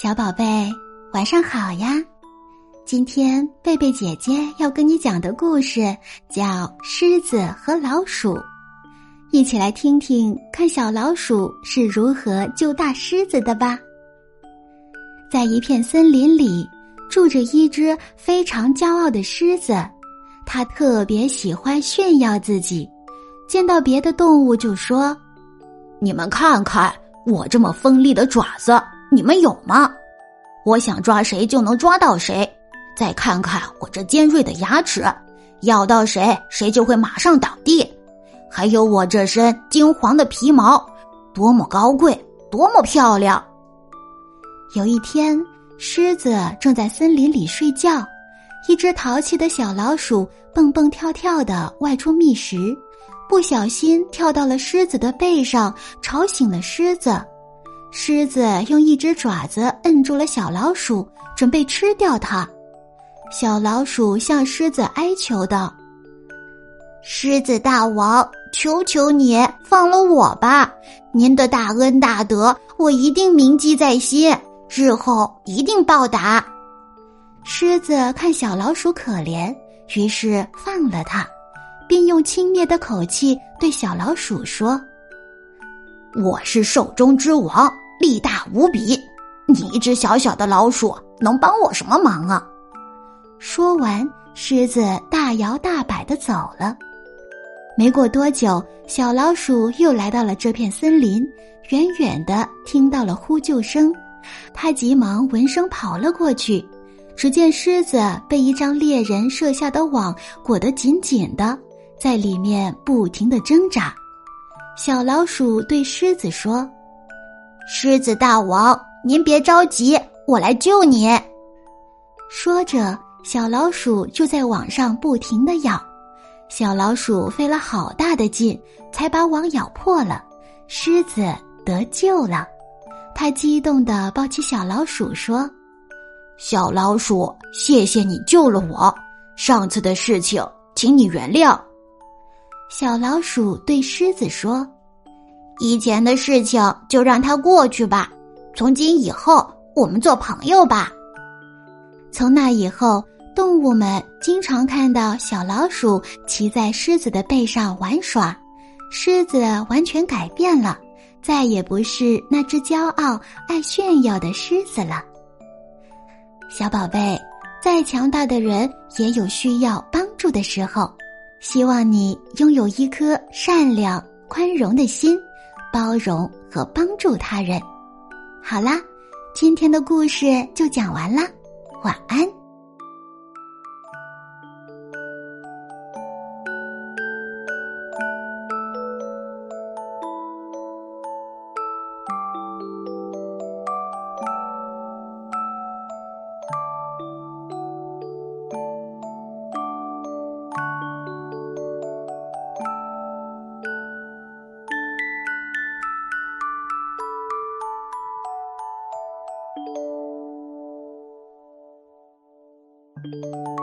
小宝贝，晚上好呀！今天贝贝姐姐要跟你讲的故事叫《狮子和老鼠》，一起来听听看小老鼠是如何救大狮子的吧。在一片森林里，住着一只非常骄傲的狮子，它特别喜欢炫耀自己，见到别的动物就说：“你们看看我这么锋利的爪子。”你们有吗？我想抓谁就能抓到谁。再看看我这尖锐的牙齿，咬到谁谁就会马上倒地。还有我这身金黄的皮毛，多么高贵，多么漂亮！有一天，狮子正在森林里睡觉，一只淘气的小老鼠蹦蹦跳跳的外出觅食，不小心跳到了狮子的背上，吵醒了狮子。狮子用一只爪子摁住了小老鼠，准备吃掉它。小老鼠向狮子哀求道：“狮子大王，求求你放了我吧！您的大恩大德，我一定铭记在心，日后一定报答。”狮子看小老鼠可怜，于是放了它，并用轻蔑的口气对小老鼠说。我是兽中之王，力大无比。你一只小小的老鼠，能帮我什么忙啊？说完，狮子大摇大摆的走了。没过多久，小老鼠又来到了这片森林，远远的听到了呼救声，他急忙闻声跑了过去。只见狮子被一张猎人设下的网裹得紧紧的，在里面不停的挣扎。小老鼠对狮子说：“狮子大王，您别着急，我来救你。”说着，小老鼠就在网上不停的咬。小老鼠费了好大的劲，才把网咬破了。狮子得救了，他激动的抱起小老鼠说：“小老鼠，谢谢你救了我，上次的事情，请你原谅。”小老鼠对狮子说：“以前的事情就让它过去吧，从今以后我们做朋友吧。”从那以后，动物们经常看到小老鼠骑在狮子的背上玩耍，狮子完全改变了，再也不是那只骄傲爱炫耀的狮子了。小宝贝，再强大的人也有需要帮助的时候。希望你拥有一颗善良、宽容的心，包容和帮助他人。好啦，今天的故事就讲完啦，晚安。Thank you.